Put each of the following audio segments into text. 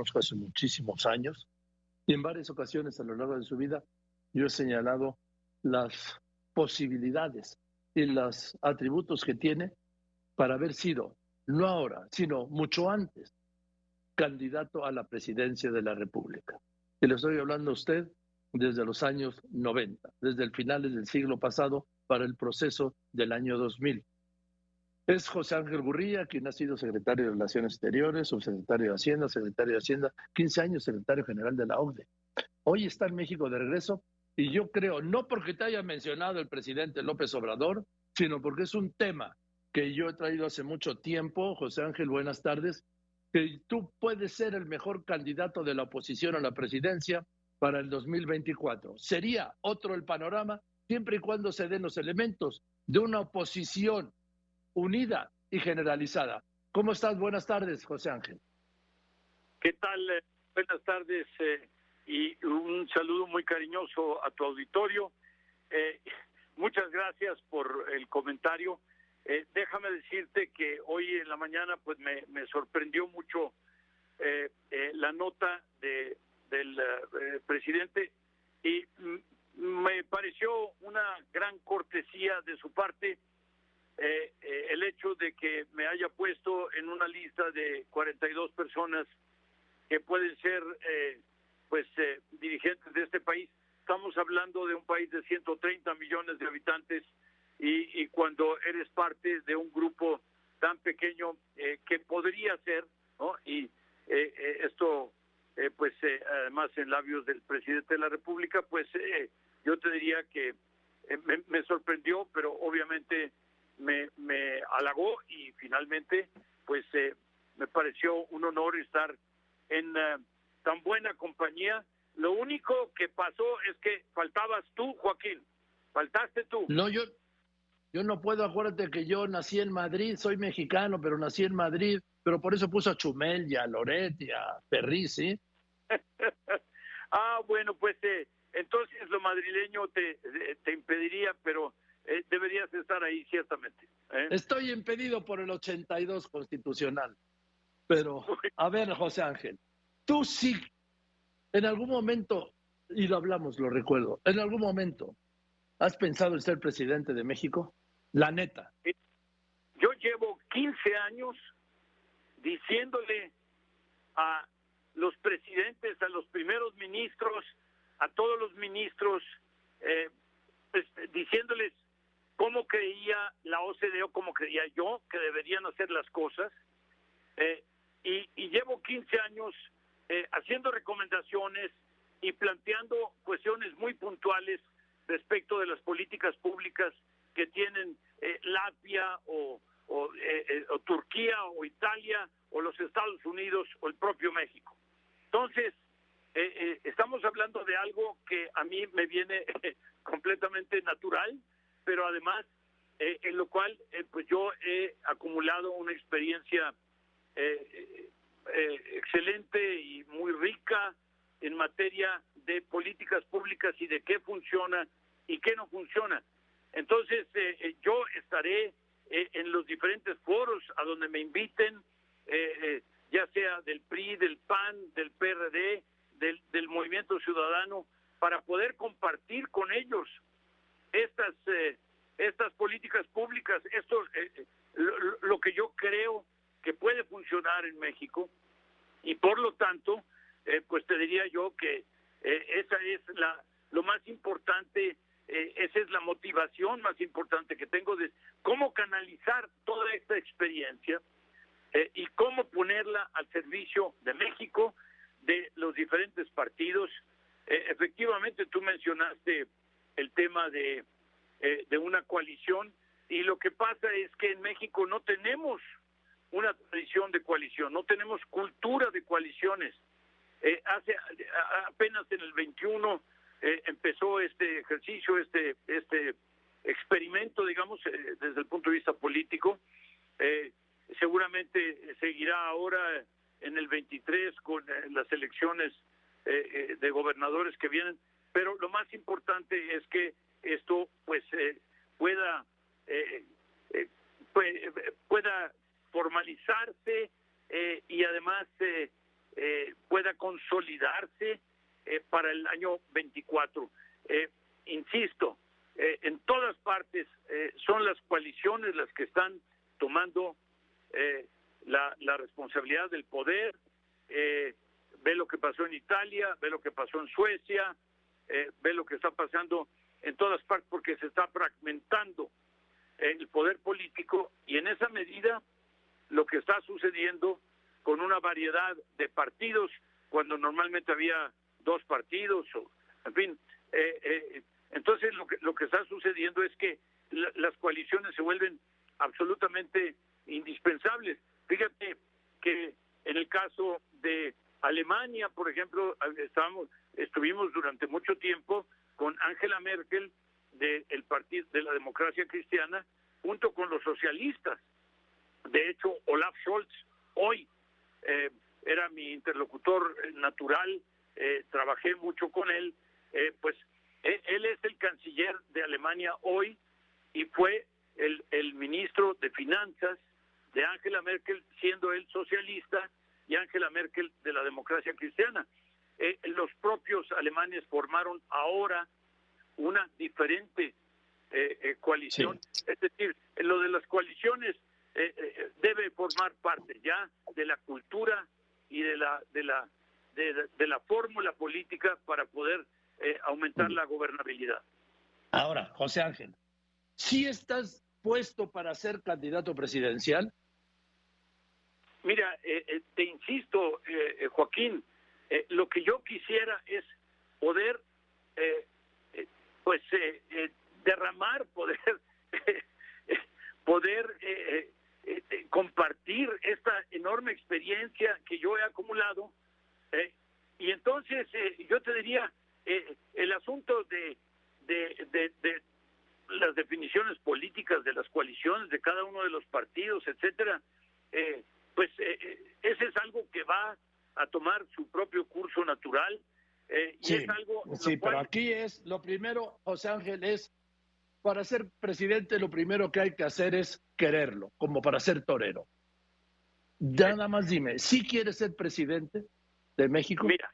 conozco hace muchísimos años, y en varias ocasiones a lo largo de su vida yo he señalado las posibilidades y los atributos que tiene para haber sido, no ahora, sino mucho antes, candidato a la presidencia de la República. Y le estoy hablando a usted desde los años 90, desde el finales del siglo pasado para el proceso del año 2000. Es José Ángel Gurría, quien ha sido secretario de Relaciones Exteriores, subsecretario de Hacienda, secretario de Hacienda, 15 años secretario general de la OCDE. Hoy está en México de regreso y yo creo, no porque te haya mencionado el presidente López Obrador, sino porque es un tema que yo he traído hace mucho tiempo, José Ángel, buenas tardes, que tú puedes ser el mejor candidato de la oposición a la presidencia para el 2024. Sería otro el panorama siempre y cuando se den los elementos de una oposición unida y generalizada. ¿Cómo estás? Buenas tardes, José Ángel. ¿Qué tal? Eh, buenas tardes eh, y un saludo muy cariñoso a tu auditorio. Eh, muchas gracias por el comentario. déjame decirte que hoy en la mañana pues me, sorprendió mucho la nota de, del presidente y me pareció una gran cortesía de su parte eh, eh, el hecho de que me haya puesto en una lista de 42 personas que pueden ser eh, pues dirigentes de este país. Estamos hablando de un país de 130 millones de habitantes y, cuando eres parte de un grupo tan pequeño que podría ser, ¿no? Y esto, pues además en labios del presidente de la República, pues yo te diría que me sorprendió, pero obviamente me, me halagó y finalmente pues eh, me pareció un honor estar en eh, tan buena compañía. Lo único que pasó es que faltabas tú, Joaquín. Faltaste tú. No, yo, yo no puedo, acuérdate que yo nací en Madrid, soy mexicano, pero nací en Madrid, pero por eso puso a Chumel y a Loret y a Perry, ¿sí? ah, bueno, pues eh, entonces lo madrileño te, te impediría, pero eh, deberías estar ahí ciertamente. ¿eh? Estoy impedido por el 82 constitucional. Pero, a ver, José Ángel, tú sí, en algún momento, y lo hablamos, lo recuerdo, en algún momento, ¿has pensado en ser presidente de México? La neta. Yo llevo 15 años diciéndole a los presidentes, a los primeros ministros, a todos los ministros, eh, pues, diciéndoles creía la OCDE o cómo creía yo que deberían hacer las cosas. Eh, y, llevo 15 años eh, haciendo recomendaciones y planteando cuestiones muy puntuales respecto de las políticas públicas que tienen eh, Latvia o, o, Turquía o Italia o los Estados Unidos o el propio México. Entonces, estamos hablando de algo que a mí me viene completamente natural, pero además eh, en lo cual eh, pues yo he acumulado una experiencia eh, excelente y muy rica en materia de políticas públicas y de qué funciona y qué no funciona. Entonces yo estaré en los diferentes foros a donde me inviten, ya sea del PRI, del PAN, del PRD, del, del Movimiento Ciudadano, para poder compartir con ellos estas eh, estas políticas públicas, esto eh, eh, lo, que yo creo que puede funcionar en México y por lo tanto, pues te diría yo que esa es la lo más importante, esa es la motivación más importante que tengo de cómo canalizar toda esta experiencia y cómo ponerla al servicio de México, de los diferentes partidos. efectivamente, tú mencionaste el tema de, eh, de una coalición y lo que pasa es que en México no tenemos una tradición de coalición, no tenemos cultura de coaliciones. Eh, hace apenas en el 21 eh, empezó este ejercicio, este este experimento, digamos, desde el punto de vista político. seguramente seguirá ahora en el 23 con las elecciones de gobernadores que vienen pero lo más importante es que esto pues eh, pueda eh, eh, pueda formalizarse y además pueda consolidarse para el año 24. insisto, en todas partes son las coaliciones las que están tomando la, la, responsabilidad del poder. ve lo que pasó en Italia, ve lo que pasó en Suecia, ve lo que está pasando en todas partes porque se está fragmentando el poder político y en esa medida lo que está sucediendo con una variedad de partidos cuando normalmente había dos partidos o en fin eh, eh, entonces lo que lo que está sucediendo es que las coaliciones se vuelven absolutamente indispensables. Fíjate que en el caso de Alemania por ejemplo estábamos estuvimos durante mucho tiempo con Angela Merkel del partido de la democracia cristiana junto con los socialistas. De hecho, Olaf Scholz hoy eh, era mi interlocutor natural, eh, trabajé mucho con él, eh, pues él es el canciller de Alemania hoy y fue el, el ministro de Finanzas de Angela Merkel, siendo él socialista y Angela Merkel de la democracia cristiana. Eh, los propios alemanes formaron ahora una diferente eh, eh, coalición. Es decir, lo de las coaliciones debe formar parte ya de la cultura y de la de la de, la fórmula política para poder aumentar la gobernabilidad. Ahora, José Ángel, si estás puesto para ser candidato presidencial? Mira, te insisto, Joaquín, eh, lo que yo quisiera es poder, eh, eh, pues, derramar, poder, poder compartir esta enorme experiencia que yo he acumulado. y entonces yo te diría, el asunto de, de, de, las definiciones políticas de las coaliciones de cada uno de los partidos, etcétera, pues ese es algo que va a tomar su propio curso natural. Eh, y es algo. Sí, pero aquí es lo primero, José Ángel, es para ser presidente, lo primero que hay que hacer es quererlo, como para ser torero. Ya nada más dime, ¿sí quieres ser presidente de México? Mira,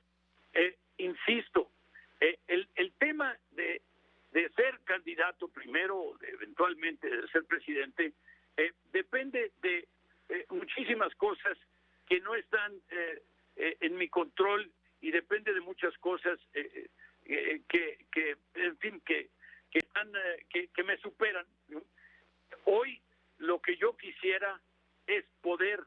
eh, insisto, eh, el, el tema de, de ser candidato primero, eventualmente de ser presidente, depende de muchísimas cosas que no están eh, en mi control y depende de muchas cosas eh, eh, que, que, en fin, que, que, están, que, que me superan. Hoy lo que yo quisiera es poder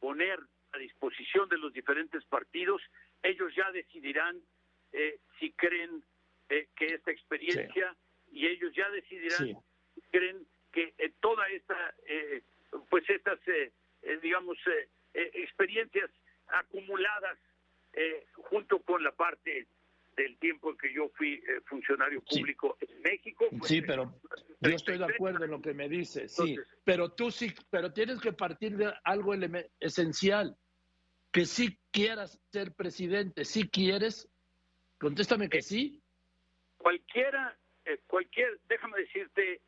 poner a disposición de los diferentes partidos, ellos ya decidirán si creen que esta experiencia y ellos ya decidirán si creen que toda esta, pues estas, digamos, experiencias acumuladas eh, junto con la parte del tiempo en que yo fui eh, funcionario público en México. Pues, sí, pero yo estoy de acuerdo en lo que me dices, sí, pero tú sí, pero tienes que partir de algo esencial, que sí quieras ser presidente, si quieres, contéstame que eh, sí. Cualquiera, cualquier, déjame decirte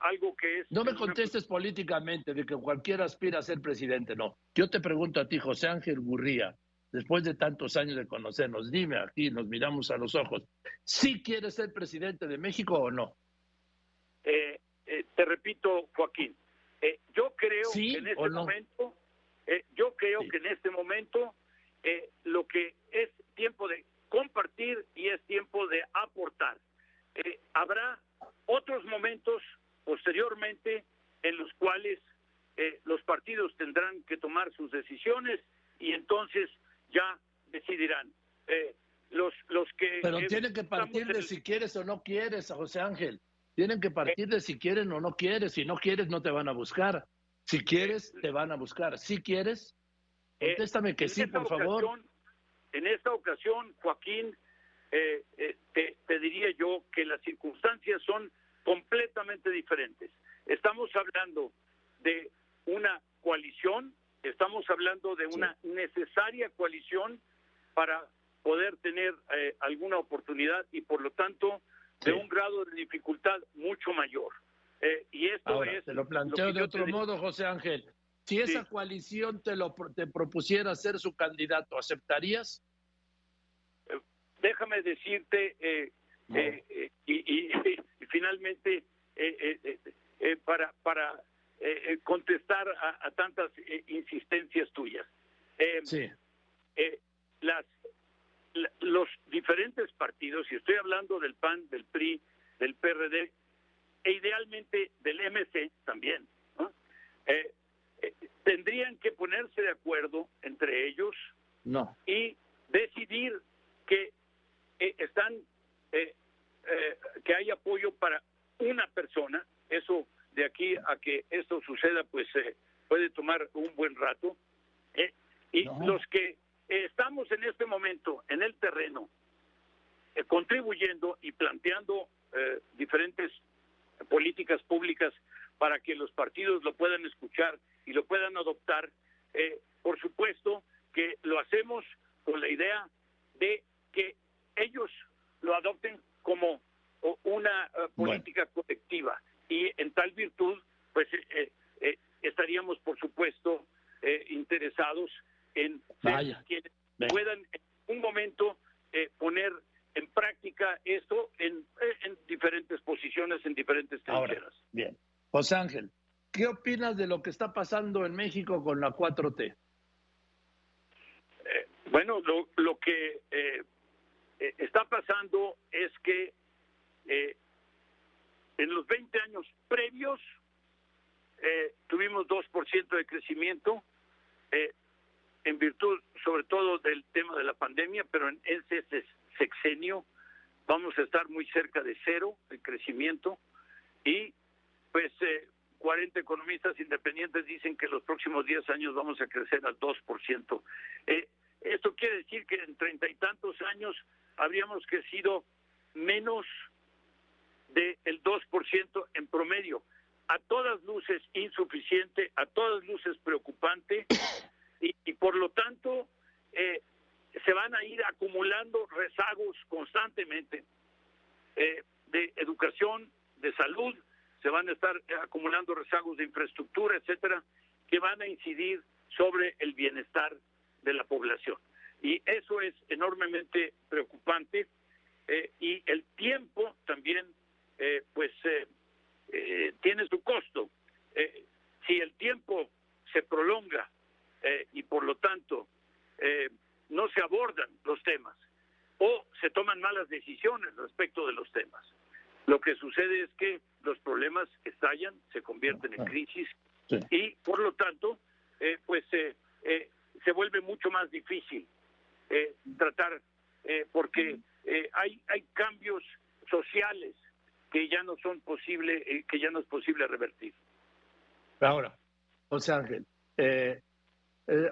algo que es... No me contestes políticamente de que cualquiera aspira a ser presidente, no. Yo te pregunto a ti, José Ángel Gurría, después de tantos años de conocernos, dime aquí, nos miramos a los ojos, ¿sí quieres ser presidente de México o no? Eh, eh, te repito, Joaquín, eh, yo creo que en este momento, yo creo que en este momento lo que es tiempo de compartir y es tiempo de aportar. habrá otros momentos posteriormente en los cuales eh, los partidos tendrán que tomar sus decisiones y entonces ya decidirán. Eh, los, los que Pero tienen que partir de si quieres o no quieres, José Ángel. Tienen que partir de si quieren o no quieres. Si no quieres, no te van a buscar. Si quieres, te van a buscar. Si quieres, eh, contéstame que sí, por favor. En esta ocasión, Joaquín, te, te diría yo que las circunstancias son completamente diferentes. Estamos hablando de una coalición, estamos hablando de una necesaria coalición para poder tener eh, alguna oportunidad y por lo tanto de un grado de dificultad mucho mayor. Eh, y esto es... Te lo planteo de otro modo, José Ángel. Si esa coalición te, lo, te propusiera ser su candidato, ¿aceptarías? Eh, déjame decirte, eh, eh, y, finalmente, para, para contestar a, tantas insistencias tuyas. sí. las, los diferentes partidos, y estoy hablando del PAN, del PRI, del PRD, e idealmente del MC también, eh, eh, tendrían que ponerse de acuerdo entre ellos no. y decidir que eh, están que hay apoyo para una persona. Eso de aquí a que esto suceda, pues puede tomar un buen rato. y los que estamos en este momento en el terreno contribuyendo y planteando diferentes políticas públicas para que los partidos lo puedan escuchar y lo puedan adoptar. Eh, por supuesto que lo hacemos con la idea de que ellos lo adopten como una eh, política colectiva y en tal virtud, pues eh, estaríamos, por supuesto, interesados en que puedan en un momento poner en práctica esto en, en diferentes posiciones, en diferentes trincheras. Bien. Ángel, ¿qué opinas de lo que está pasando en México con la 4T? Eh, bueno, lo, que eh, eh, está pasando es que en los 20 años previos tuvimos 2% de crecimiento en virtud sobre todo del tema de la pandemia, pero en ese sexenio vamos a estar muy cerca de cero el crecimiento y pues 40 eh, economistas independientes dicen que en los próximos 10 años vamos a crecer al 2%. Eh, esto quiere decir que en treinta y tantos años habríamos crecido menos del 2% en promedio. A todas luces insuficiente, a todas luces preocupante y, por lo tanto eh, se van a ir acumulando rezagos constantemente eh, de educación, de salud, se van a estar acumulando rezagos de infraestructura, etcétera, que van a incidir sobre el bienestar de la población. Y eso es enormemente preocupante eh, y el tiempo también, eh, pues, eh, tiene su costo. si el tiempo se prolonga y por lo tanto no se abordan los temas o se toman malas decisiones respecto de los temas, lo que sucede es que los problemas estallan, se convierten en crisis y por lo tanto, eh, pues eh, eh, se vuelve mucho más difícil tratar porque hay hay cambios sociales que ya no son posible, que ya no es posible revertir. Ahora, José Ángel,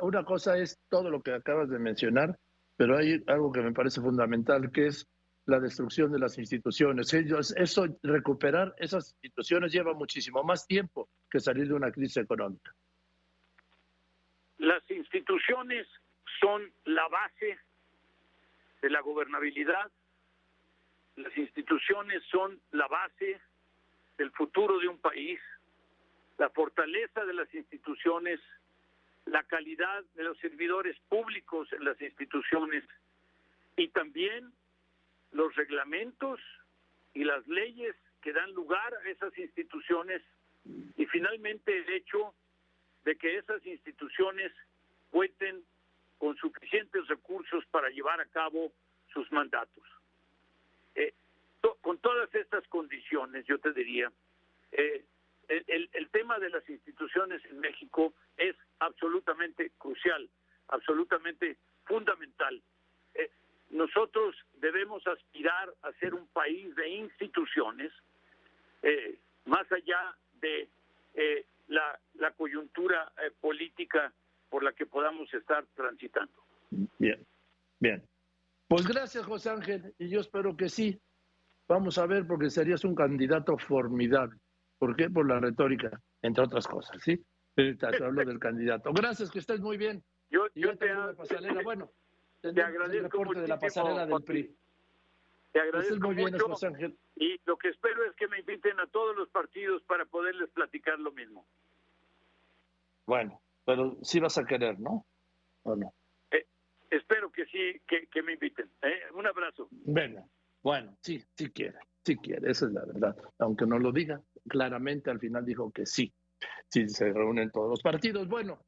una cosa es todo lo que acabas de mencionar, pero hay algo que me parece fundamental, que es la destrucción de las instituciones. Ellos, eso, recuperar esas instituciones lleva muchísimo más tiempo que salir de una crisis económica. Las instituciones son la base de la gobernabilidad, las instituciones son la base del futuro de un país, la fortaleza de las instituciones, la calidad de los servidores públicos en las instituciones y también los reglamentos y las leyes que dan lugar a esas instituciones y finalmente el hecho de que esas instituciones cuenten con suficientes recursos para llevar a cabo sus mandatos. Eh, con todas estas condiciones, yo te diría, eh, el, el, tema de las instituciones en México es absolutamente crucial, absolutamente fundamental nosotros debemos aspirar a ser un país de instituciones, eh, más allá de eh, la, coyuntura eh, política por la que podamos estar transitando. Bien, bien. Pues gracias, José Ángel, y yo espero que sí. Vamos a ver, porque serías un candidato formidable. ¿Por qué? Por la retórica, entre otras cosas, ¿sí? Te hablo del candidato. Gracias, que estés muy bien. Yo, yo te, Bueno, te agradezco el de la pasarela del PRI. Te agradezco mucho y lo que espero es que me inviten a todos los partidos para poderles platicar lo mismo. Bueno, pero sí vas a querer, ¿no? ¿O no? Eh, espero que sí, que, me inviten. ¿eh? Un abrazo. Bueno, bueno, sí, sí quiere, sí quiere, esa es la verdad. Aunque no lo diga claramente, al final dijo que sí, sí se reúnen todos los partidos. Bueno,